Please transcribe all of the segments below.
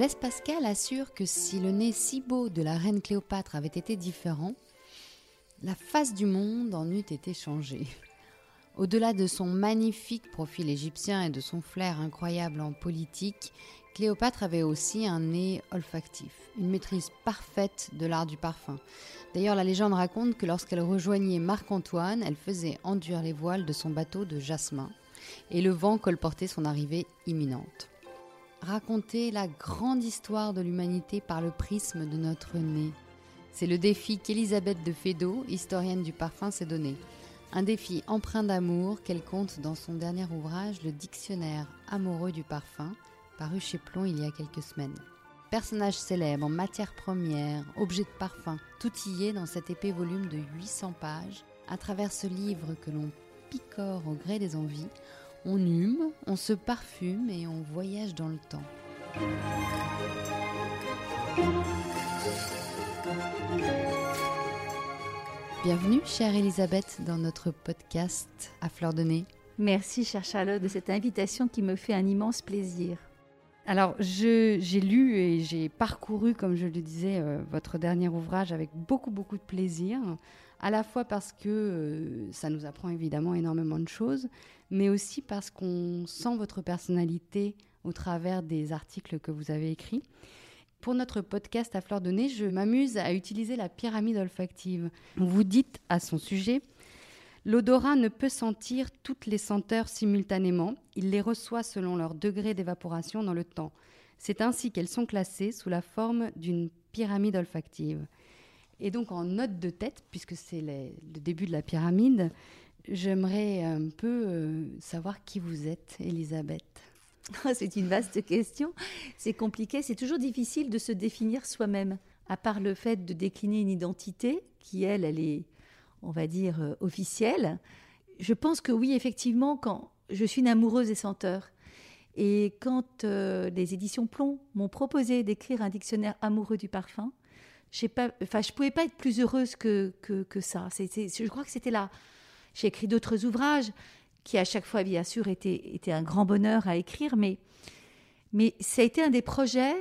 Blaise Pascal assure que si le nez si beau de la reine Cléopâtre avait été différent, la face du monde en eût été changée. Au-delà de son magnifique profil égyptien et de son flair incroyable en politique, Cléopâtre avait aussi un nez olfactif, une maîtrise parfaite de l'art du parfum. D'ailleurs, la légende raconte que lorsqu'elle rejoignait Marc-Antoine, elle faisait enduire les voiles de son bateau de jasmin, et le vent colportait son arrivée imminente. Raconter la grande histoire de l'humanité par le prisme de notre nez. C'est le défi qu'Elisabeth de Fédot, historienne du parfum, s'est donné. Un défi empreint d'amour qu'elle compte dans son dernier ouvrage, Le Dictionnaire amoureux du parfum, paru chez Plomb il y a quelques semaines. Personnage célèbre, matière première, objet de parfum, tout y est dans cet épais volume de 800 pages. À travers ce livre que l'on picore au gré des envies, on hume, on se parfume et on voyage dans le temps. Bienvenue, chère Elisabeth, dans notre podcast à fleur de nez. Merci, chère Charlotte, de cette invitation qui me fait un immense plaisir. Alors, j'ai lu et j'ai parcouru, comme je le disais, euh, votre dernier ouvrage avec beaucoup, beaucoup de plaisir, à la fois parce que euh, ça nous apprend évidemment énormément de choses, mais aussi parce qu'on sent votre personnalité au travers des articles que vous avez écrits. Pour notre podcast à fleur de nez, je m'amuse à utiliser la pyramide olfactive. Vous dites à son sujet L'odorat ne peut sentir toutes les senteurs simultanément, il les reçoit selon leur degré d'évaporation dans le temps. C'est ainsi qu'elles sont classées sous la forme d'une pyramide olfactive. Et donc en note de tête, puisque c'est le début de la pyramide, j'aimerais un peu euh, savoir qui vous êtes, Elisabeth. c'est une vaste question. C'est compliqué, c'est toujours difficile de se définir soi-même, à part le fait de décliner une identité qui, elle, elle est on va dire, euh, officielle. Je pense que oui, effectivement, quand je suis une amoureuse des senteurs, et quand euh, les éditions Plomb m'ont proposé d'écrire un dictionnaire amoureux du parfum, je ne pouvais pas être plus heureuse que, que, ça. je crois que c'était là. J'ai écrit d'autres ouvrages qui, à chaque fois, bien sûr, étaient, étaient un grand bonheur à écrire, mais, mais ça a été un des projets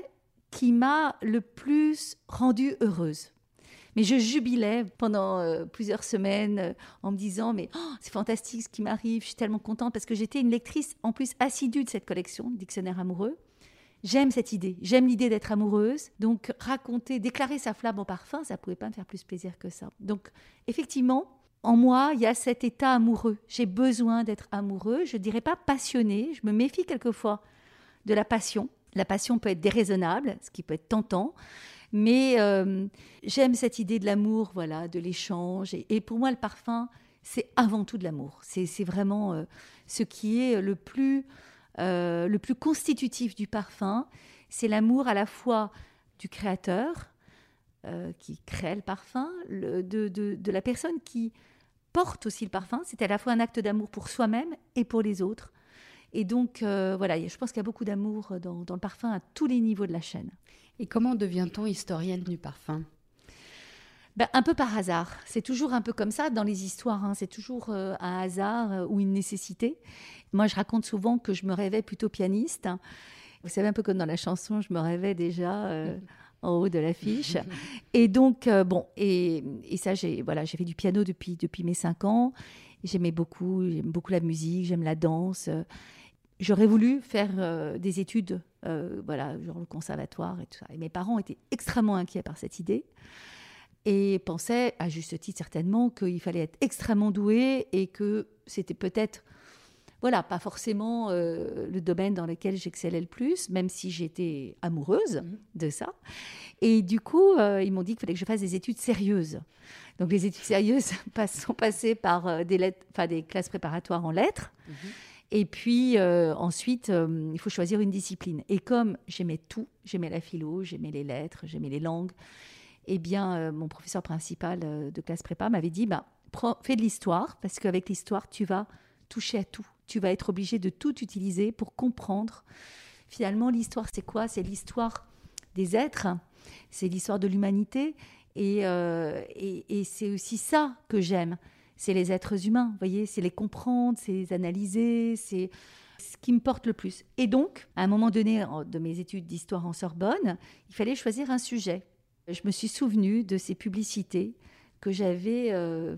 qui m'a le plus rendue heureuse. Mais je jubilais pendant euh, plusieurs semaines euh, en me disant mais oh, c'est fantastique ce qui m'arrive, je suis tellement contente parce que j'étais une lectrice en plus assidue de cette collection, Dictionnaire amoureux. J'aime cette idée, j'aime l'idée d'être amoureuse. Donc raconter, déclarer sa flamme au parfum, ça pouvait pas me faire plus plaisir que ça. Donc effectivement, en moi, il y a cet état amoureux. J'ai besoin d'être amoureux. Je dirais pas passionné. Je me méfie quelquefois de la passion. La passion peut être déraisonnable, ce qui peut être tentant. Mais euh, j'aime cette idée de l'amour, voilà, de l'échange. Et, pour moi, le parfum, c'est avant tout de l'amour. C'est vraiment euh, ce qui est le plus, euh, le plus constitutif du parfum. C'est l'amour à la fois du créateur, qui crée le parfum, de, de, la personne qui porte aussi le parfum. C'est à la fois un acte d'amour pour soi-même et pour les autres. Et donc, voilà, je pense qu'il y a beaucoup d'amour dans, dans, le parfum à tous les niveaux de la chaîne. Et comment devient-on historienne du parfum? Ben, un peu par hasard. C'est toujours un peu comme ça dans les histoires. Hein. C'est toujours euh, un hasard euh, ou une nécessité. Moi, je raconte souvent que je me rêvais plutôt pianiste. Vous savez, un peu comme dans la chanson, je me rêvais déjà euh, en haut de l'affiche. Et donc, bon, et, et ça, j'ai voilà, fait du piano depuis, depuis mes cinq ans. J'aimais beaucoup, j'aime beaucoup la musique, j'aime la danse. J'aurais voulu faire des études euh, voilà, genre le conservatoire et tout ça. Et mes parents étaient extrêmement inquiets par cette idée et pensaient, à juste titre certainement, qu'il fallait être extrêmement doué et que c'était peut-être, voilà, pas forcément euh, le domaine dans lequel j'excellais le plus, même si j'étais amoureuse mmh. de ça. Et du coup, euh, ils m'ont dit qu'il fallait que je fasse des études sérieuses. Donc les études sérieuses sont passées par des, lettres, des classes préparatoires en lettres. Mmh. Et puis euh, ensuite, euh, il faut choisir une discipline. Et comme j'aimais tout, j'aimais la philo, j'aimais les lettres, j'aimais les langues, eh bien, euh, mon professeur principal de classe prépa m'avait dit, bah, fais de l'histoire, parce qu'avec l'histoire, tu vas toucher à tout. Tu vas être obligé de tout utiliser pour comprendre. Finalement, l'histoire, c'est quoi? C'est l'histoire des êtres, c'est l'histoire de l'humanité, et, et c'est aussi ça que j'aime c'est les êtres humains, vous voyez, c'est les comprendre, c'est les analyser, c'est ce qui me porte le plus. Et donc, à un moment donné de mes études d'histoire en Sorbonne, il fallait choisir un sujet. Je me suis souvenu de ces publicités que j'avais euh,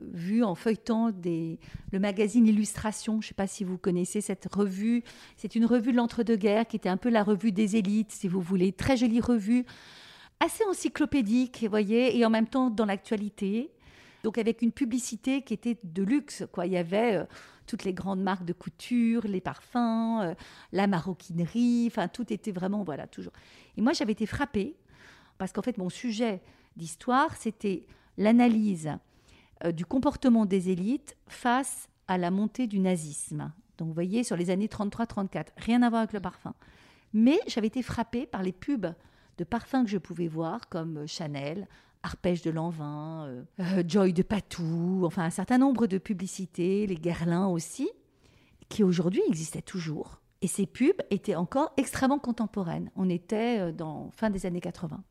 vues en feuilletant le magazine Illustration. Je ne sais pas si vous connaissez cette revue. C'est une revue de l'entre-deux-guerres qui était un peu la revue des élites, si vous voulez. Très jolie revue, assez encyclopédique, vous voyez, et en même temps dans l'actualité. Donc avec une publicité qui était de luxe. Quoi. Il y avait euh, toutes les grandes marques de couture, les parfums, euh, la maroquinerie, enfin tout était vraiment, voilà, toujours. Et moi j'avais été frappée parce qu'en fait mon sujet d'histoire, c'était l'analyse euh, du comportement des élites face à la montée du nazisme. Donc vous voyez, sur les années 33-34, rien à voir avec le parfum. Mais j'avais été frappée par les pubs de parfums que je pouvais voir, comme Chanel, Arpège de Lanvin, euh, euh, Joy de Patou, enfin un certain nombre de publicités, les Guerlain aussi, qui aujourd'hui existaient toujours. Et ces pubs étaient encore extrêmement contemporaines. On était euh, dans fin des années 80.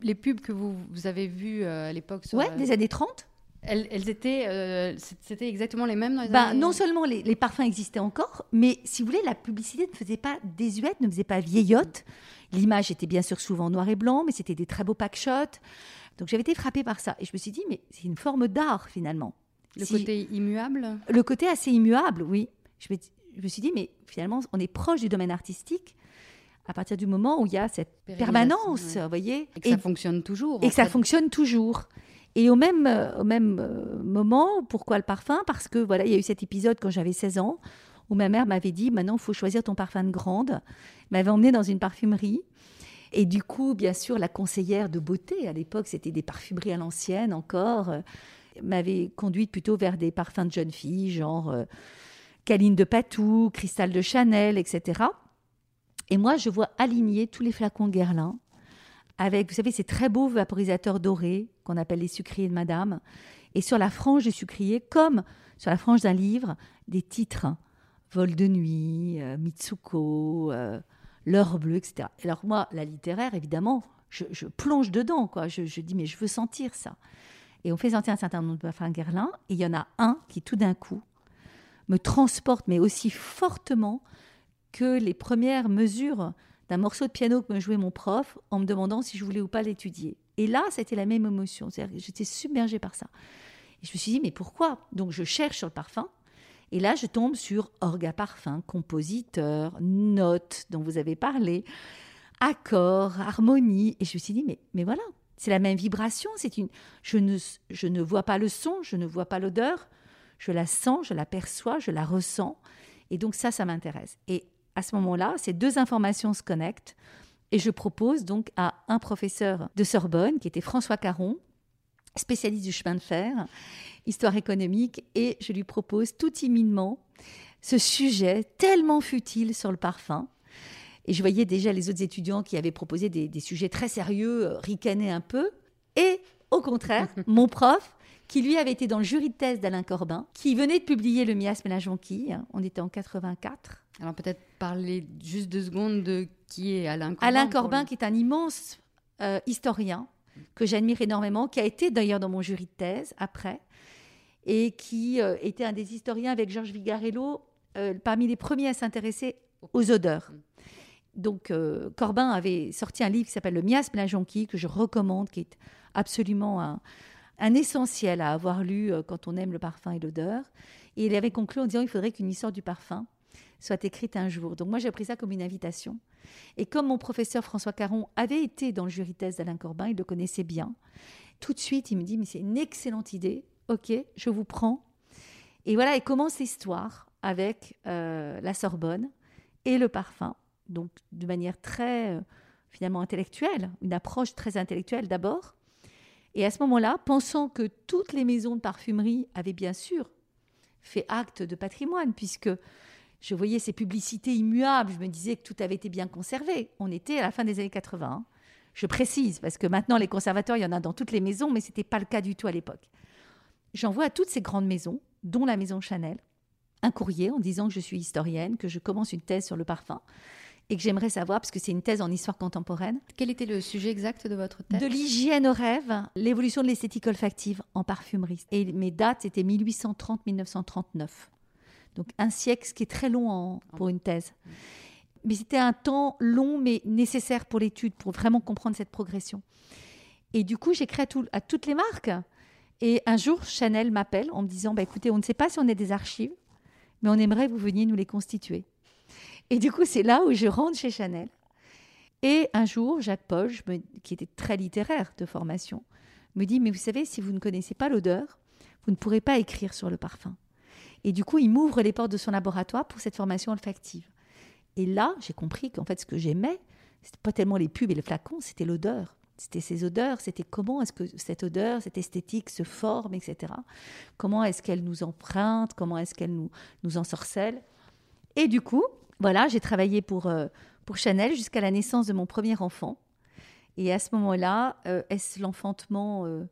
Les pubs que vous, avez vues à l'époque Ouais, des années 30 elles, étaient, c'était exactement les mêmes dans les ben, Non seulement les, les, parfums existaient encore, mais si vous voulez, la publicité ne faisait pas désuète, ne faisait pas vieillotte. L'image était bien sûr souvent noir et blanc, mais c'était des très beaux packshots. Donc j'avais été frappée par ça. Et je me suis dit, mais c'est une forme d'art finalement. Le côté immuable? Le côté assez immuable, oui. Je me, je me, suis dit, mais finalement, on est proche du domaine artistique à partir du moment où il y a cette permanence, vous voyez. Et que ça fonctionne toujours. Et que ça fonctionne toujours. Et au même, au même euh, moment, pourquoi le parfum? Parce que voilà, il y a eu cet épisode quand j'avais 16 ans où ma mère m'avait dit maintenant il faut choisir ton parfum de grande. M'avait emmenée dans une parfumerie et du coup, bien sûr, la conseillère de beauté, à l'époque, c'était des parfumeries à l'ancienne encore, euh, m'avait conduite plutôt vers des parfums de jeunes filles, genre euh, Caline de Patou, Cristal de Chanel, etc. Et moi, je vois aligner tous les flacons Guerlain avec, vous savez, ces très beaux vaporisateurs dorés qu'on appelle les sucriers de madame. Et sur la frange du sucrier, comme sur la frange d'un livre, des titres Vol de nuit, euh, Mitsuko, l'heure bleue, etc. Alors moi, la littéraire, évidemment, je, plonge dedans, quoi. Je, dis, mais je veux sentir ça. Et on fait sentir un certain nombre de parfums Guerlain, et il y en a un qui, tout d'un coup, me transporte, mais aussi fortement que les premières mesures d'un morceau de piano que me jouait mon prof en me demandant si je voulais ou pas l'étudier. Et là, c'était la même émotion. J'étais submergée par ça. Et je me suis dit, mais pourquoi? Donc, je cherche sur le parfum. Et là, je tombe sur orga parfum, compositeur, notes dont vous avez parlé, accords, harmonie. Et je me suis dit, mais, mais voilà, c'est la même vibration. C'est une, je ne, je ne vois pas le son, je ne vois pas l'odeur, je la sens, je la perçois, je la ressens. Et donc ça, ça m'intéresse. Et à ce moment-là, ces deux informations se connectent. Et je propose donc à un professeur de Sorbonne, qui était François Caron, spécialiste du chemin de fer, histoire économique, et je lui propose tout timidement ce sujet tellement futile sur le parfum. Et je voyais déjà les autres étudiants qui avaient proposé des, sujets très sérieux, euh, ricaner un peu. Et au contraire, mon prof, qui lui avait été dans le jury de thèse d'Alain Corbin, qui venait de publier Le miasme et la jonquille, on était en 84. Alors peut-être parler juste deux secondes de qui est Alain Corbin. Alain Corbin, qui est un immense euh, historien que j'admire énormément, qui a été d'ailleurs dans mon jury de thèse après, et qui euh, était un des historiens avec Georges Vigarello, euh, parmi les premiers à s'intéresser aux odeurs. Donc Corbin avait sorti un livre qui s'appelle Le miasme la jonquille, que je recommande, qui est absolument un, un essentiel à avoir lu quand on aime le parfum et l'odeur. Et il avait conclu en disant il faudrait qu'une histoire du parfum soit écrite un jour. Donc moi j'ai pris ça comme une invitation. Et comme mon professeur François Caron avait été dans le jury d'Alain Corbin, il le connaissait bien, tout de suite il me dit mais c'est une excellente idée, ok, je vous prends. Et voilà, et commence l'histoire avec euh, la Sorbonne et le parfum, donc de manière très euh, finalement intellectuelle, une approche très intellectuelle d'abord. Et à ce moment-là, pensant que toutes les maisons de parfumerie avaient bien sûr fait acte de patrimoine, puisque je voyais ces publicités immuables, je me disais que tout avait été bien conservé. On était à la fin des années 80. Hein. Je précise, parce que maintenant, les conservateurs, il y en a dans toutes les maisons, mais ce n'était pas le cas du tout à l'époque. J'envoie à toutes ces grandes maisons, dont la maison Chanel, un courrier en disant que je suis historienne, que je commence une thèse sur le parfum et que j'aimerais savoir, parce que c'est une thèse en histoire contemporaine. Quel était le sujet exact de votre thèse? De l'hygiène au rêve, l'évolution de l'esthétique olfactive en parfumerie. Et mes dates, c'était 1830-1939. Donc un siècle, ce qui est très long pour une thèse. Mais c'était un temps long, mais nécessaire pour l'étude, pour vraiment comprendre cette progression. Et du coup, j'écris à, à, toutes les marques. Et un jour, Chanel m'appelle en me disant bah, écoutez, on ne sait pas si on est des archives, mais on aimerait que vous veniez nous les constituer. Et du coup, c'est là où je rentre chez Chanel. Et un jour, Jacques Paul, qui était très littéraire de formation, me dit Mais vous savez, si vous ne connaissez pas l'odeur, vous ne pourrez pas écrire sur le parfum. Et du coup, il m'ouvre les portes de son laboratoire pour cette formation olfactive. Et là, j'ai compris qu'en fait, ce que j'aimais, c'était pas tellement les pubs et les flacons, c'était l'odeur. C'était ces odeurs, c'était comment est-ce que cette odeur, cette esthétique se forme, etc. Comment est-ce qu'elle nous emprunte, comment est-ce qu'elle nous, nous ensorcelle. Et du coup, voilà, j'ai travaillé pour, euh, pour Chanel jusqu'à la naissance de mon premier enfant. Et à ce moment-là, euh, est-ce l'enfantement euh,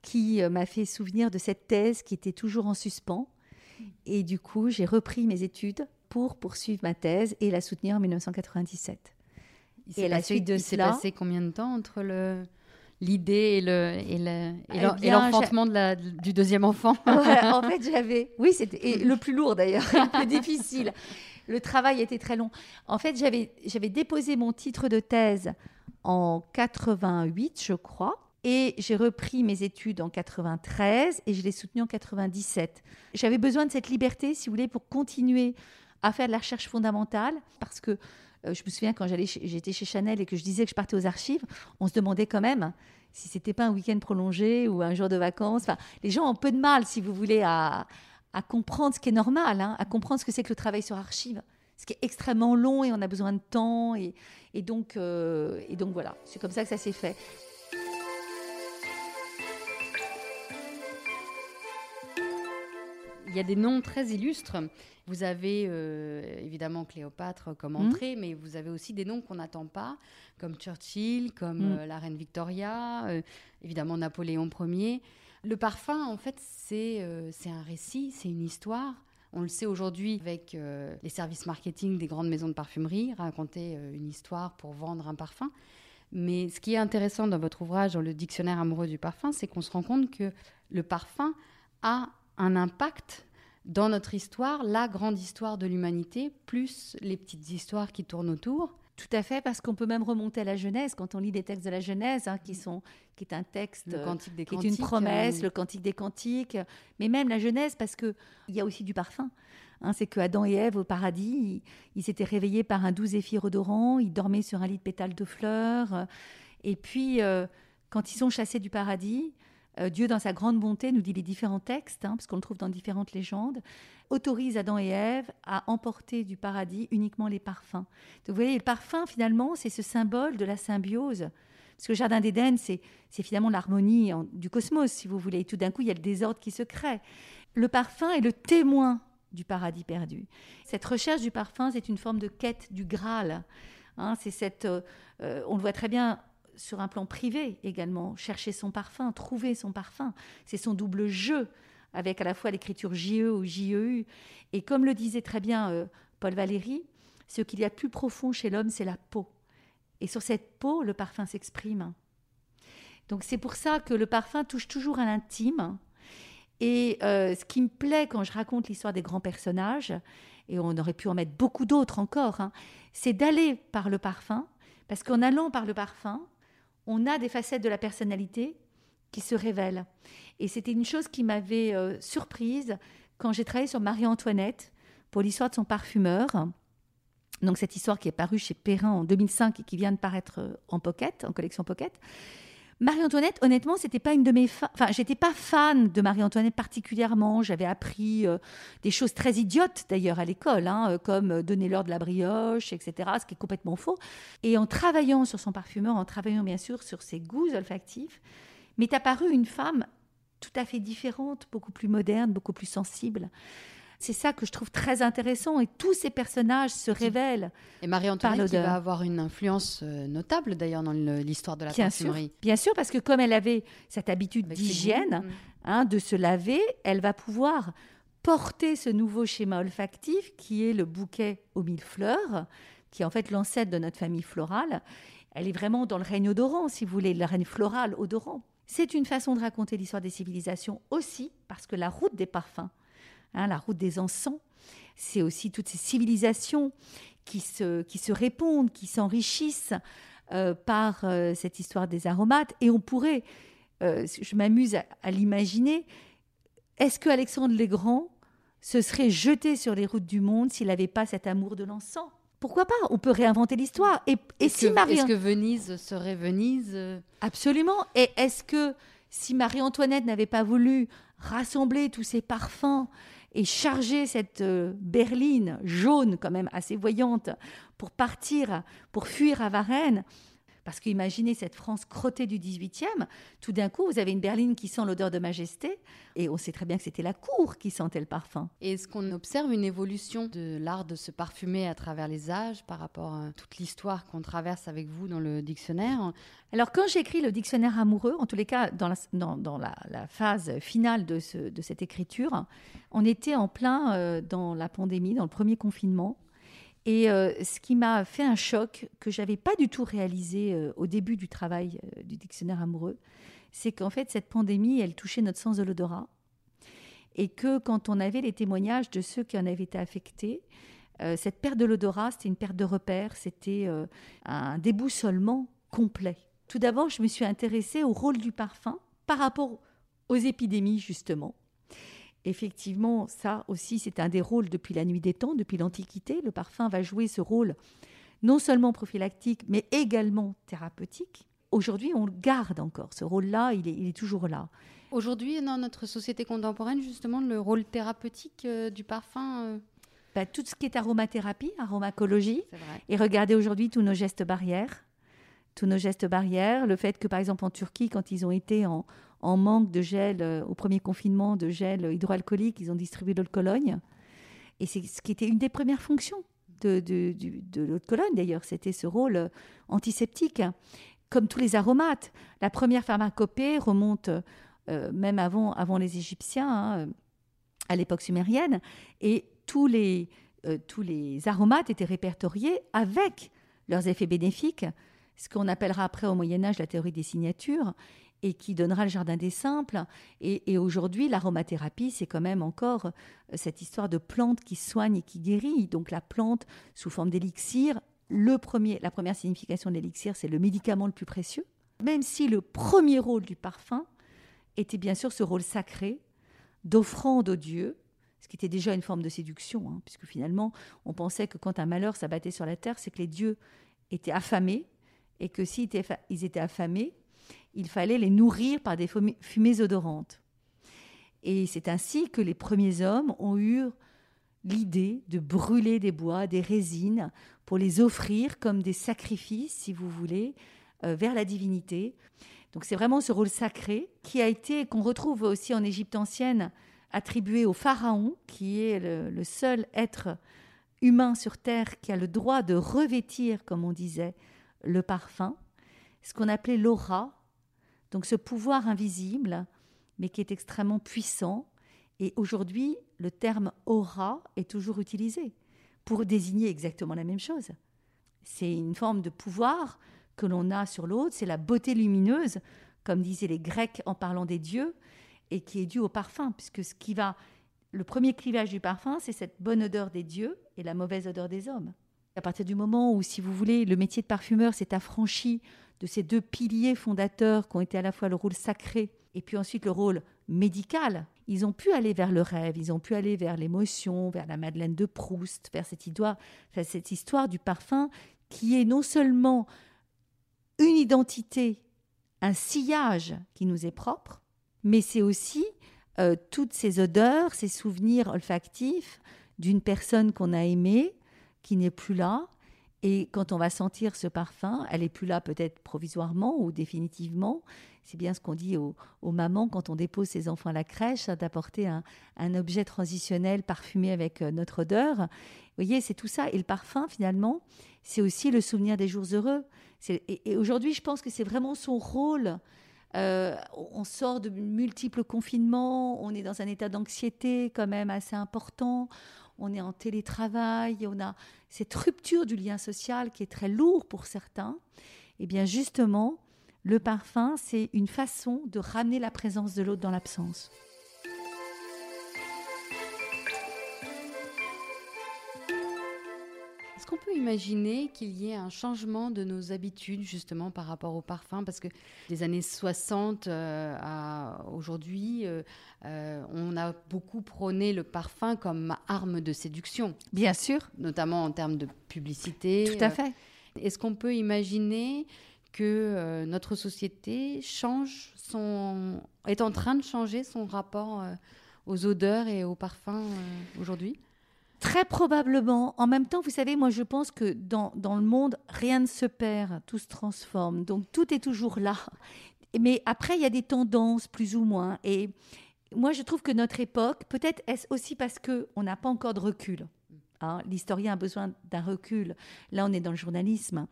qui m'a fait souvenir de cette thèse qui était toujours en suspens? Et du coup, j'ai repris mes études pour poursuivre ma thèse et la soutenir en 1997. Et la suite de cela, s'est passé combien de temps entre le l'idée et le et le, et l'enfantement de la, du deuxième enfant? En fait, j'avais oui, c'était le plus lourd d'ailleurs, le plus difficile. Le travail était très long. En fait, j'avais j'avais déposé mon titre de thèse en 88, je crois. Et j'ai repris mes études en 93 et je l'ai soutenu en 97. J'avais besoin de cette liberté, si vous voulez, pour continuer à faire de la recherche fondamentale, parce que euh, je me souviens quand j'étais chez Chanel et que je disais que je partais aux archives, on se demandait quand même si c'était pas un week-end prolongé ou un jour de vacances. Enfin, les gens ont peu de mal, si vous voulez, à, comprendre ce qui est normal, hein, à comprendre ce que c'est que le travail sur archives, ce qui est extrêmement long et on a besoin de temps. Et, euh, et donc voilà, c'est comme ça que ça s'est fait. Il y a des noms très illustres. Vous avez euh, évidemment Cléopâtre comme mmh. entrée, mais vous avez aussi des noms qu'on n'attend pas, comme Churchill, comme mmh. euh, la reine Victoria, euh, évidemment Napoléon Ier. Le parfum, en fait, c'est un récit, c'est une histoire. On le sait aujourd'hui avec les services marketing des grandes maisons de parfumerie, raconter une histoire pour vendre un parfum. Mais ce qui est intéressant dans votre ouvrage, dans le dictionnaire amoureux du parfum, c'est qu'on se rend compte que le parfum a un impact dans notre histoire, la grande histoire de l'humanité, plus les petites histoires qui tournent autour. Tout à fait, parce qu'on peut même remonter à la Genèse quand on lit des textes de la Genèse, hein, qui sont, qui est un texte, le cantique des qui est une promesse, euh, le cantique des cantiques, mais même la Genèse, parce que il y a aussi du parfum. Hein, c'est que Adam et Ève au paradis, ils, s'étaient réveillés par un doux zéphyr odorant, ils dormaient sur un lit de pétales de fleurs, et puis euh, quand ils sont chassés du paradis, euh, Dieu, dans sa grande bonté, nous dit les différents textes, hein, parce qu'on le trouve dans différentes légendes, autorise Adam et Ève à emporter du paradis uniquement les parfums. Donc vous voyez, le parfum, finalement, c'est ce symbole de la symbiose. Parce que le Jardin d'Éden, c'est finalement l'harmonie du cosmos, si vous voulez. Tout d'un coup, il y a le désordre qui se crée. Le parfum est le témoin du paradis perdu. Cette recherche du parfum, c'est une forme de quête du Graal. Hein, c'est cette, euh, euh, on le voit très bien sur un plan privé également, chercher son parfum, trouver son parfum. C'est son double jeu avec à la fois l'écriture JE ou JEU. Et comme le disait très bien euh, Paul Valéry, ce qu'il y a plus profond chez l'homme, c'est la peau. Et sur cette peau, le parfum s'exprime. Donc c'est pour ça que le parfum touche toujours à l'intime. Et euh, ce qui me plaît quand je raconte l'histoire des grands personnages, et on aurait pu en mettre beaucoup d'autres encore, hein, c'est d'aller par le parfum, parce qu'en allant par le parfum, on a des facettes de la personnalité qui se révèlent. Et c'était une chose qui m'avait euh, surprise quand j'ai travaillé sur Marie-Antoinette pour l'histoire de son parfumeur. Donc cette histoire qui est parue chez Perrin en 2005 et qui vient de paraître euh, en pocket, en collection pocket. Marie-Antoinette, honnêtement, c'était pas une de mes Enfin, j'étais pas fan de Marie-Antoinette particulièrement. J'avais appris euh, des choses très idiotes d'ailleurs à l'école, hein, euh, comme euh, donner l'heure de la brioche, etc., ce qui est complètement faux. Et en travaillant sur son parfumeur, en travaillant bien sûr sur ses goûts olfactifs, m'est apparue une femme tout à fait différente, beaucoup plus moderne, beaucoup plus sensible. C'est ça que je trouve très intéressant et tous ces personnages se révèlent. Et Marie-Antoinette va avoir une influence euh, notable d'ailleurs dans l'histoire de la bien parfumerie. bien sûr, parce que comme elle avait cette habitude d'hygiène, mm. hein, de se laver, elle va pouvoir porter ce nouveau schéma olfactif qui est le bouquet aux mille fleurs, qui est en fait l'ancêtre de notre famille florale. Elle est vraiment dans le règne odorant, si vous voulez, le règne floral odorant. C'est une façon de raconter l'histoire des civilisations aussi, parce que la route des parfums Hein, la route des encens, c'est aussi toutes ces civilisations qui se, qui se répondent, qui s'enrichissent euh, par euh, cette histoire des aromates. Et on pourrait, euh, je m'amuse à, l'imaginer, est-ce que Alexandre le Grand se serait jeté sur les routes du monde s'il n'avait pas cet amour de l'encens? Pourquoi pas? On peut réinventer l'histoire. Et, et si Marie... Est-ce que Venise serait Venise Absolument. Et est-ce que si Marie-Antoinette n'avait pas voulu rassembler tous ces parfums et charger cette berline jaune, quand même assez voyante, pour partir, pour fuir à Varennes. Parce qu'imaginez cette France crottée du 18e, tout d'un coup, vous avez une berline qui sent l'odeur de majesté, et on sait très bien que c'était la cour qui sentait le parfum. Est-ce qu'on observe une évolution de l'art de se parfumer à travers les âges par rapport à toute l'histoire qu'on traverse avec vous dans le dictionnaire? Alors, quand j'écris le dictionnaire amoureux, en tous les cas, dans la, dans, la, phase finale de, ce, de, cette écriture, on était en plein euh, dans la pandémie, dans le premier confinement. Et euh, ce qui m'a fait un choc que j'avais pas du tout réalisé euh, au début du travail euh, du dictionnaire amoureux, c'est qu'en fait cette pandémie, elle touchait notre sens de l'odorat, et que quand on avait les témoignages de ceux qui en avaient été affectés, cette perte de l'odorat, c'était une perte de repère, c'était un déboussolement complet. Tout d'abord, je me suis intéressée au rôle du parfum par rapport aux épidémies justement effectivement, ça aussi, c'est un des rôles depuis la nuit des temps, depuis l'Antiquité. Le parfum va jouer ce rôle non seulement prophylactique, mais également thérapeutique. Aujourd'hui, on le garde encore. Ce rôle-là, il est, toujours là. Aujourd'hui, dans notre société contemporaine, justement, le rôle thérapeutique euh, du parfum euh, bah, Tout ce qui est aromathérapie, aromacologie. Et regardez aujourd'hui tous nos gestes barrières. Tous nos gestes barrières. Le fait que, par exemple, en Turquie, quand ils ont été en, en manque de gel euh, au premier confinement, de gel hydroalcoolique, ils ont distribué l'eau de Cologne. Et c'est ce qui était une des premières fonctions de, l'eau de Cologne, d'ailleurs, c'était ce rôle euh, antiseptique, comme tous les aromates. La première pharmacopée remonte euh, même avant, les Égyptiens, hein, à l'époque sumérienne, et tous les aromates étaient répertoriés avec leurs effets bénéfiques, ce qu'on appellera après au Moyen Âge la théorie des signatures et qui donnera le jardin des simples. Et, aujourd'hui, l'aromathérapie, c'est quand même encore euh, cette histoire de plante qui soigne et qui guérit. Donc la plante sous forme d'élixir, la première signification de l'élixir, c'est le médicament le plus précieux. Même si le premier rôle du parfum était bien sûr ce rôle sacré d'offrande aux dieux, ce qui était déjà une forme de séduction, hein, puisque finalement, on pensait que quand un malheur s'abattait sur la terre, c'est que les dieux étaient affamés, et que s'ils étaient affamés, il fallait les nourrir par des fumées odorantes. Et c'est ainsi que les premiers hommes ont eu l'idée de brûler des bois, des résines, pour les offrir comme des sacrifices, si vous voulez, euh, vers la divinité. Donc c'est vraiment ce rôle sacré qui a été, qu'on retrouve aussi en Égypte ancienne, attribué au pharaon, qui est le seul être humain sur Terre qui a le droit de revêtir, comme on disait, le parfum, ce qu'on appelait l'aura, donc ce pouvoir invisible, mais qui est extrêmement puissant. Et aujourd'hui, le terme aura est toujours utilisé pour désigner exactement la même chose. C'est une forme de pouvoir que l'on a sur l'autre, c'est la beauté lumineuse, comme disaient les Grecs en parlant des dieux, et qui est due au parfum, puisque ce qui va, le premier clivage du parfum, c'est cette bonne odeur des dieux et la mauvaise odeur des hommes. À partir du moment où, si vous voulez, le métier de parfumeur s'est affranchi de ces deux piliers fondateurs qui ont été à la fois le rôle sacré et puis ensuite le rôle médical, ils ont pu aller vers le rêve, ils ont pu aller vers l'émotion, vers la Madeleine de Proust, vers cette histoire, du parfum qui est non seulement une identité, un sillage qui nous est propre, mais c'est aussi euh, toutes ces odeurs, ces souvenirs olfactifs d'une personne qu'on a aimée, qui n'est plus là, et quand on va sentir ce parfum, elle est plus là peut-être provisoirement ou définitivement. C'est bien ce qu'on dit aux, mamans quand on dépose ses enfants à la crèche, hein, d'apporter un, objet transitionnel parfumé avec euh, notre odeur. Vous voyez, c'est tout ça. Et le parfum, finalement, c'est aussi le souvenir des jours heureux. Et, aujourd'hui, je pense que c'est vraiment son rôle. Euh, on sort de multiples confinements, on est dans un état d'anxiété quand même assez important on est en télétravail, on a cette rupture du lien social qui est très lourd pour certains. Et eh bien justement, le parfum, c'est une façon de ramener la présence de l'autre dans l'absence. Qu'on peut imaginer qu'il y ait un changement de nos habitudes justement par rapport au parfum? Parce que des années 60 euh, à aujourd'hui, euh, euh, on a beaucoup prôné le parfum comme arme de séduction. Bien sûr. Notamment en termes de publicité. Tout à fait. Est-ce qu'on peut imaginer que notre société change son est en train de changer son rapport aux odeurs et aux parfums aujourd'hui? Très probablement. En même temps, vous savez, moi je pense que dans, dans, le monde, rien ne se perd, tout se transforme. Donc tout est toujours là. Mais après, il y a des tendances, plus ou moins. Et moi je trouve que notre époque, peut-être est-ce aussi parce qu'on n'a pas encore de recul. Hein. L'historien a besoin d'un recul. Là, on est dans le journalisme.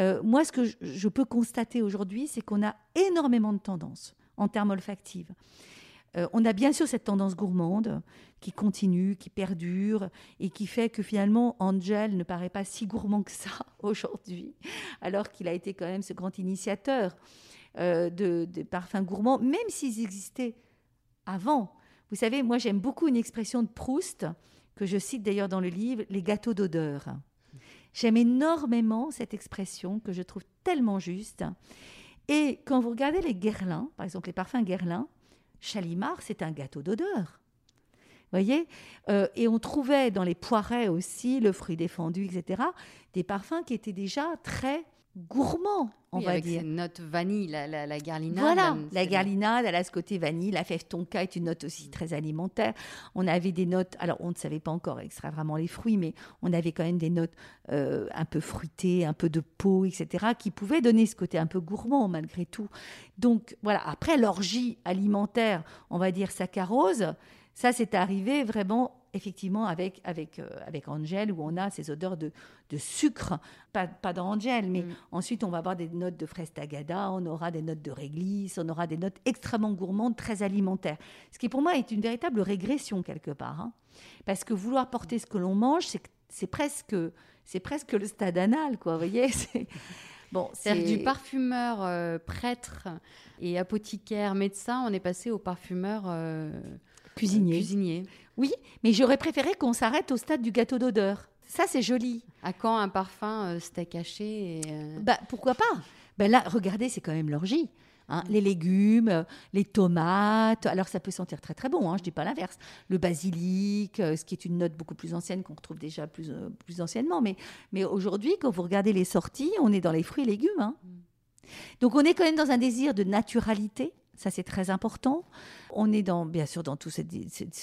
Euh, moi, ce que je, peux constater aujourd'hui, c'est qu'on a énormément de tendances en termes olfactifs. Euh, on a bien sûr cette tendance gourmande qui continue, qui perdure et qui fait que finalement Angel ne paraît pas si gourmand que ça aujourd'hui, alors qu'il a été quand même ce grand initiateur euh, de, parfums gourmands, même s'ils existaient avant. Vous savez, moi j'aime beaucoup une expression de Proust que je cite d'ailleurs dans le livre, les gâteaux d'odeur. J'aime énormément cette expression que je trouve tellement juste. Et quand vous regardez les Guerlain, par exemple les parfums Guerlain, Chalimard, c'est un gâteau d'odeur. voyez euh, Et on trouvait dans les poirets aussi, le fruit défendu, etc., des parfums qui étaient déjà très gourmand, on va avec dire. Cette note vanille, la, la, la garlinade. Voilà, la, garlinade, elle a ce côté vanille. La fève tonka est une note aussi très alimentaire. On avait des notes, alors on ne savait pas encore extraire vraiment les fruits, mais on avait quand même des notes euh, un peu fruitées, un peu de peau, etc., qui pouvaient donner ce côté un peu gourmand malgré tout. Donc voilà, après l'orgie alimentaire, on va dire saccharose, ça c'est arrivé vraiment effectivement avec, avec, euh, avec Angel, où on a ces odeurs de, de sucre, pas, pas d'Angel, mais mm. ensuite on va avoir des notes de fraise tagada, on aura des notes de réglisse, on aura des notes extrêmement gourmandes, très alimentaires. Ce qui pour moi est une véritable régression quelque part. Hein. Parce que vouloir porter ce que l'on mange, c'est presque, c'est presque le stade anal, quoi, vous voyez Bon, c'est du parfumeur euh, prêtre et apothicaire médecin, on est passé au parfumeur euh, cuisinier. cuisinier. Oui, mais j'aurais préféré qu'on s'arrête au stade du gâteau d'odeur. Ça, c'est joli. À quand un parfum euh, steak haché euh, bah, Pourquoi pas? Ben Là, regardez, c'est quand même l'orgie. Hein. Les légumes, euh, les tomates. Alors, ça peut sentir très très bon, hein, je ne dis pas l'inverse. Le basilic, ce qui est une note beaucoup plus ancienne qu'on retrouve déjà plus, plus anciennement. Mais, mais aujourd'hui, quand vous regardez les sorties, on est dans les fruits et légumes. Hein. Mm. Donc, on est quand même dans un désir de naturalité. Ça, c'est très important. On est bien sûr dans tout ce,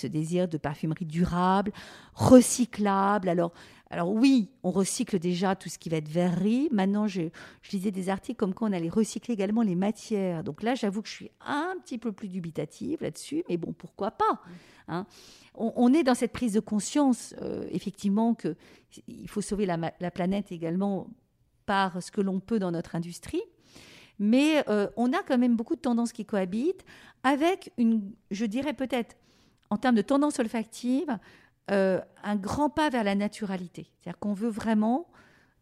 désir de parfumerie durable, recyclable. Alors, alors oui, on recycle déjà tout ce qui va être verrerie. Maintenant, je, lisais des articles comme quoi on allait recycler également les matières. Donc là, j'avoue que je suis un petit peu plus dubitative là-dessus, mais bon, pourquoi pas hein. on, est dans cette prise de conscience, euh, effectivement, qu'il faut sauver la planète également par ce que l'on peut dans notre industrie. Mais euh, on a quand même beaucoup de tendances qui cohabitent avec une, je dirais peut-être, en termes de tendance olfactive, euh, un grand pas vers la naturalité. C'est-à-dire qu'on veut vraiment,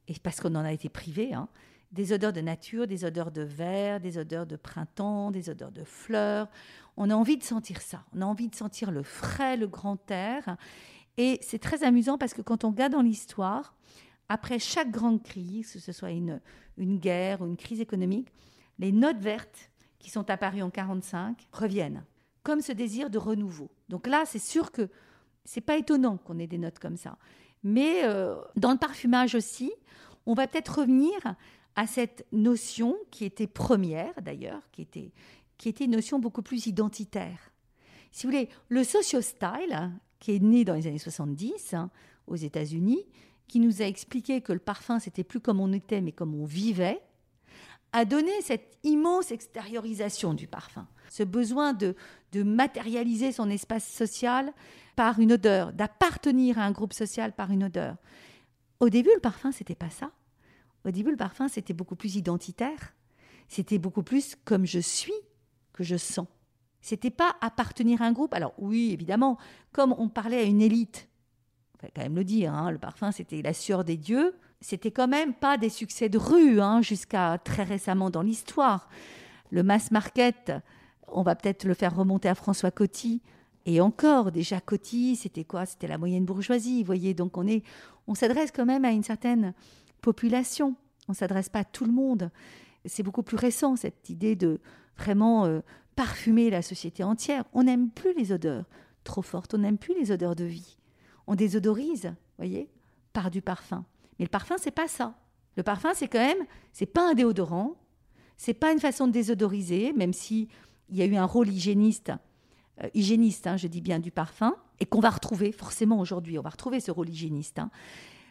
et parce qu'on en a été privé, hein, des odeurs de nature, des odeurs de verre, des odeurs de printemps, des odeurs de fleurs. On a envie de sentir ça. On a envie de sentir le frais, le grand air. Et c'est très amusant parce que quand on regarde dans l'histoire, après chaque grande crise, que ce soit une, une guerre ou une crise économique, les notes vertes qui sont apparues en 45 reviennent, comme ce désir de renouveau. Donc là, c'est sûr que c'est pas étonnant qu'on ait des notes comme ça. Mais euh, dans le parfumage aussi, on va peut-être revenir à cette notion qui était première d'ailleurs, qui était, qui était une notion beaucoup plus identitaire. Si vous voulez, le socio-style, qui est né dans les années 70 hein, aux États-Unis, qui nous a expliqué que le parfum, c'était plus comme on était, mais comme on vivait, a donné cette immense extériorisation du parfum. Ce besoin de, de matérialiser son espace social par une odeur, d'appartenir à un groupe social par une odeur. Au début, le parfum, c'était pas ça. Au début, le parfum, c'était beaucoup plus identitaire. C'était beaucoup plus comme je suis que je sens. C'était pas appartenir à un groupe. Alors oui, évidemment, comme on parlait à une élite, faut quand même le dire, hein, le parfum, c'était la sueur des dieux c'était quand même pas des succès de rue hein, jusqu'à très récemment dans l'histoire. Le mass market, on va peut-être le faire remonter à François Coty, Et encore, déjà Coty, c'était quoi? C'était la moyenne bourgeoisie, vous voyez. Donc on est, on s'adresse quand même à une certaine population. On s'adresse pas à tout le monde. C'est beaucoup plus récent cette idée de vraiment euh, parfumer la société entière. On n'aime plus les odeurs trop fortes. On n'aime plus les odeurs de vie. On désodorise, voyez, par du parfum. Mais le parfum, c'est pas ça. Le parfum, c'est quand même, c'est pas un déodorant, c'est pas une façon de désodoriser, même si il y a eu un rôle hygiéniste, euh, hygiéniste, hein, je dis bien du parfum, et qu'on va retrouver forcément aujourd'hui. On va retrouver ce rôle hygiéniste. Hein.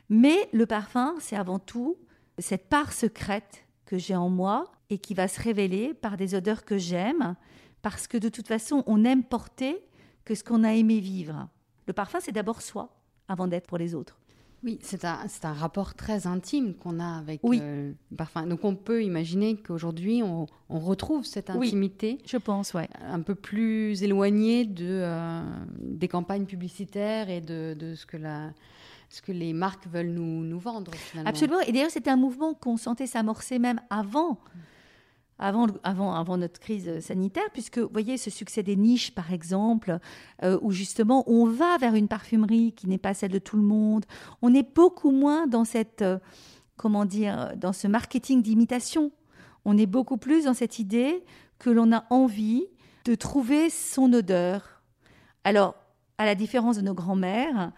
Mais le parfum, c'est avant tout cette part secrète que j'ai en moi et qui va se révéler par des odeurs que j'aime, parce que de toute façon, on aime porter que ce qu'on a aimé vivre. Le parfum, c'est d'abord soi, avant d'être pour les autres. Oui, c'est un, un, rapport très intime qu'on a avec euh, le parfum. Donc on peut imaginer qu'aujourd'hui, on, retrouve cette intimité. je pense, ouais. Un peu plus éloignée de, euh, des campagnes publicitaires et de, de ce que la ce que les marques veulent nous, nous vendre finalement. Absolument. Et d'ailleurs, c'était un mouvement qu'on sentait s'amorcer même avant. Avant, avant, avant, notre crise sanitaire, puisque vous voyez ce succès des niches, par exemple, euh, où justement on va vers une parfumerie qui n'est pas celle de tout le monde. On est beaucoup moins dans cette, euh, comment dire, dans ce marketing d'imitation. On est beaucoup plus dans cette idée que l'on a envie de trouver son odeur. Alors, à la différence de nos grands-mères,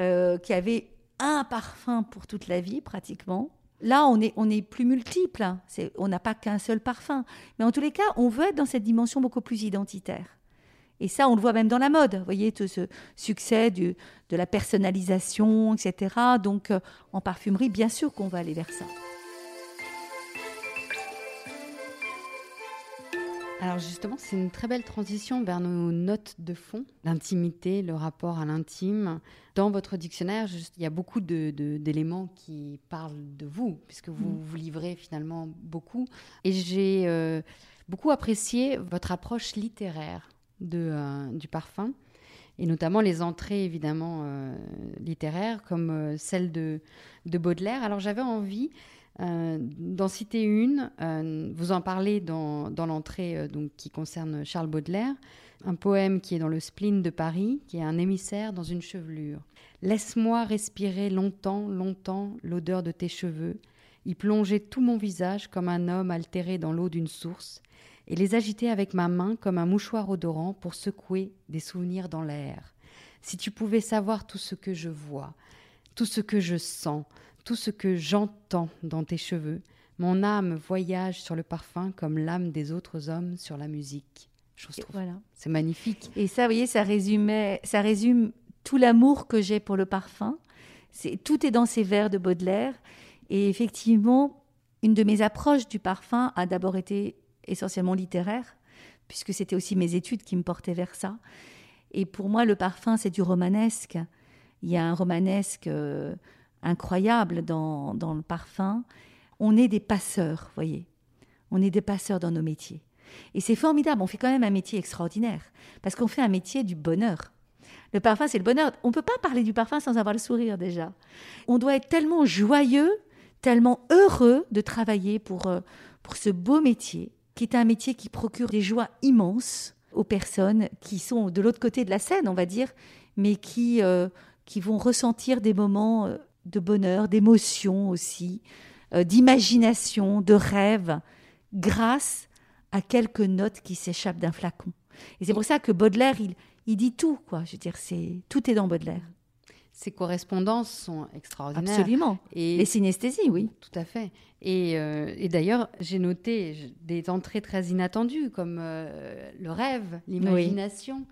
euh, qui avait un parfum pour toute la vie pratiquement. Là, on est, on est plus multiple. Hein. on n'a pas qu'un seul parfum. Mais en tous les cas, on veut être dans cette dimension beaucoup plus identitaire. Et ça, on le voit même dans la mode. Vous voyez, tout ce succès du, de la personnalisation, etc. Donc, euh, en parfumerie, bien sûr qu'on va aller vers ça. Alors justement, c'est une très belle transition vers nos notes de fond, l'intimité, le rapport à l'intime. Dans votre dictionnaire, il y a beaucoup d'éléments qui parlent de vous, puisque vous mm. vous livrez finalement beaucoup. Et j'ai euh, beaucoup apprécié votre approche littéraire de, euh, du parfum, et notamment les entrées évidemment euh, littéraires, comme celle de, de Baudelaire. Alors j'avais envie euh, d'en citer une, euh, vous en parlez dans, l'entrée euh, qui concerne Charles Baudelaire, un poème qui est dans le spleen de Paris, qui est un émissaire dans une chevelure. Laisse-moi respirer longtemps, longtemps l'odeur de tes cheveux, y plonger tout mon visage comme un homme altéré dans l'eau d'une source, et les agiter avec ma main comme un mouchoir odorant pour secouer des souvenirs dans l'air. Si tu pouvais savoir tout ce que je vois, tout ce que je sens, tout ce que j'entends dans tes cheveux. Mon âme voyage sur le parfum comme l'âme des autres hommes sur la musique. Je trouve voilà. c'est magnifique. Et ça, vous voyez, ça résumait, ça résume tout l'amour que j'ai pour le parfum. C'est tout est dans ces vers de Baudelaire. Et effectivement, une de mes approches du parfum a d'abord été essentiellement littéraire, puisque c'était aussi mes études qui me portaient vers ça. Et pour moi, le parfum, c'est du romanesque. Il y a un romanesque. Euh, incroyable dans, le parfum. On est des passeurs, voyez. On est des passeurs dans nos métiers. Et c'est formidable, on fait quand même un métier extraordinaire, parce qu'on fait un métier du bonheur. Le parfum, c'est le bonheur. On ne peut pas parler du parfum sans avoir le sourire déjà. On doit être tellement joyeux, tellement heureux de travailler pour, euh, pour ce beau métier, qui est un métier qui procure des joies immenses aux personnes qui sont de l'autre côté de la scène, on va dire, mais qui, euh, qui vont ressentir des moments euh, de bonheur, d'émotion aussi, euh, d'imagination, de rêve, grâce à quelques notes qui s'échappent d'un flacon. Et c'est pour ça que Baudelaire, il, il dit tout, quoi. Je veux dire, c'est tout est dans Baudelaire. Ces correspondances sont extraordinaires. Absolument. Et les synesthésies, oui. Tout à fait. Et, euh, et d'ailleurs, j'ai noté des entrées très inattendues, comme euh, le rêve, l'imagination.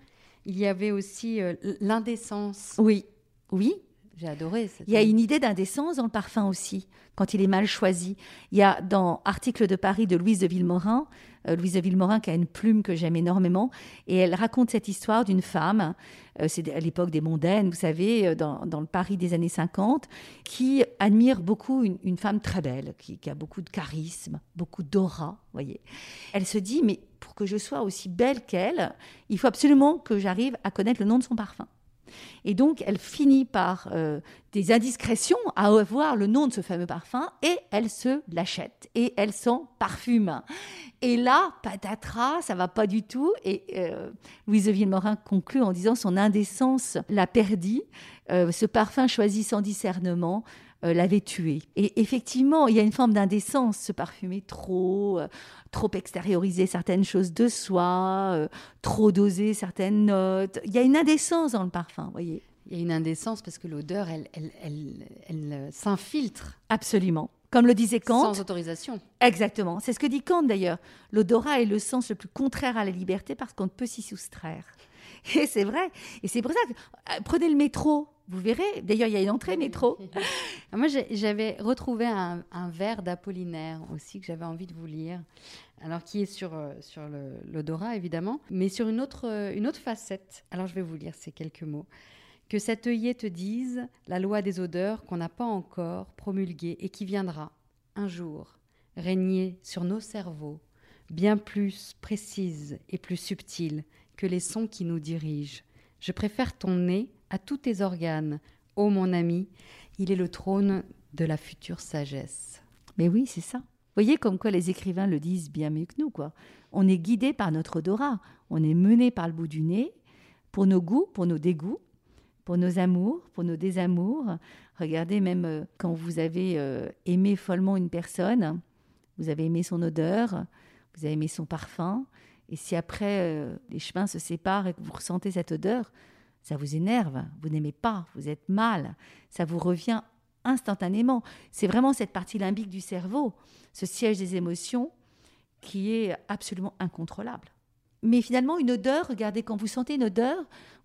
Il y avait aussi l'indécence. Oui, oui, j'ai adoré. Il y a une idée d'indécence dans le parfum aussi, quand il est mal choisi. Il y a dans Article de Paris de Louise de Villemorin, euh, Louise de Villemorin qui a une plume que j'aime énormément, et elle raconte cette histoire d'une femme, euh, c'est à l'époque des mondaines, vous savez, euh, dans, le Paris des années 50, qui admire beaucoup une, femme très belle, qui, qui, a beaucoup de charisme, beaucoup d'aura, voyez. Elle se dit, mais pour que je sois aussi belle qu'elle, il faut absolument que j'arrive à connaître le nom de son parfum. Et donc, elle finit par euh, des indiscrétions à avoir le nom de ce fameux parfum et elle se l'achète et elle s'en parfume. Et là, patatras, ça va pas du tout. Et euh, Louise de Villemorin conclut en disant son indécence l'a perdit. Euh, ce parfum choisi sans discernement l'avait tué. Et effectivement, il y a une forme d'indécence, se parfumer trop, trop extérioriser certaines choses de soi, euh, trop doser certaines notes. Il y a une indécence dans le parfum, voyez. Il y a une indécence parce que l'odeur, elle, elle, elle, elle euh, s'infiltre. Absolument. Comme le disait Kant. Sans autorisation. Exactement. C'est ce que dit Kant d'ailleurs. L'odorat est le sens le plus contraire à la liberté parce qu'on ne peut s'y soustraire. Et c'est vrai. Et c'est pour ça que euh, prenez le métro. Vous verrez, d'ailleurs, il y a une entrée métro. Moi, j'avais retrouvé un, vers d'Apollinaire aussi que j'avais envie de vous lire. Alors, qui est sur, euh, sur l'odorat, évidemment, mais sur une autre, euh, une autre facette. Alors, je vais vous lire ces quelques mots. Que cet œillet te dise la loi des odeurs qu'on n'a pas encore promulguée et qui viendra, un jour, régner sur nos cerveaux, bien plus précise et plus subtile que les sons qui nous dirigent. Je préfère ton nez à tous tes organes. Ô mon ami, il est le trône de la future sagesse. Mais oui, c'est ça. Voyez comme quoi les écrivains le disent bien mieux que nous, quoi. On est guidé par notre odorat, on est mené par le bout du nez, pour nos goûts, pour nos dégoûts, pour nos amours, pour nos désamours. Regardez, même euh, quand vous avez euh, aimé follement une personne, vous avez aimé son odeur, vous avez aimé son parfum, et si après euh, les chemins se séparent et que vous ressentez cette odeur, ça vous énerve, vous n'aimez pas, vous êtes mal, ça vous revient instantanément. C'est vraiment cette partie limbique du cerveau, ce siège des émotions, qui est absolument incontrôlable. Mais finalement, une odeur, regardez, quand vous sentez une odeur,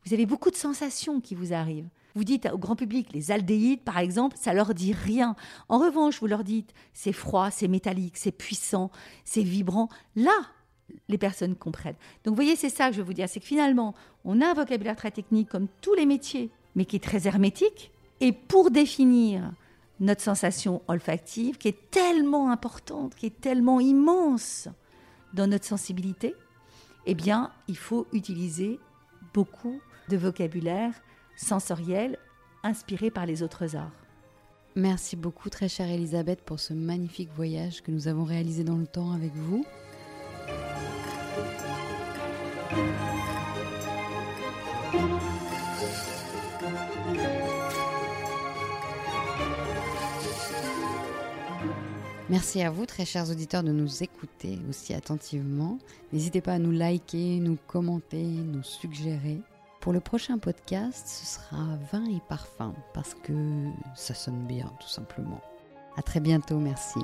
vous avez beaucoup de sensations qui vous arrivent. Vous dites au grand public, les aldéhydes, par exemple, ça leur dit rien. En revanche, vous leur dites, c'est froid, c'est métallique, c'est puissant, c'est vibrant. Là, les personnes comprennent. Donc vous voyez, c'est ça que je veux vous dire, c'est que finalement, on a un vocabulaire très technique comme tous les métiers, mais qui est très hermétique. Et pour définir notre sensation olfactive, qui est tellement importante, qui est tellement immense dans notre sensibilité, eh bien, il faut utiliser beaucoup de vocabulaire sensoriel inspiré par les autres arts. Merci beaucoup, très chère Elisabeth, pour ce magnifique voyage que nous avons réalisé dans le temps avec vous. Merci à vous, très chers auditeurs, de nous écouter aussi attentivement. N'hésitez pas à nous liker, nous commenter, nous suggérer. Pour le prochain podcast, ce sera vin et parfum, parce que ça sonne bien, tout simplement. À très bientôt, merci.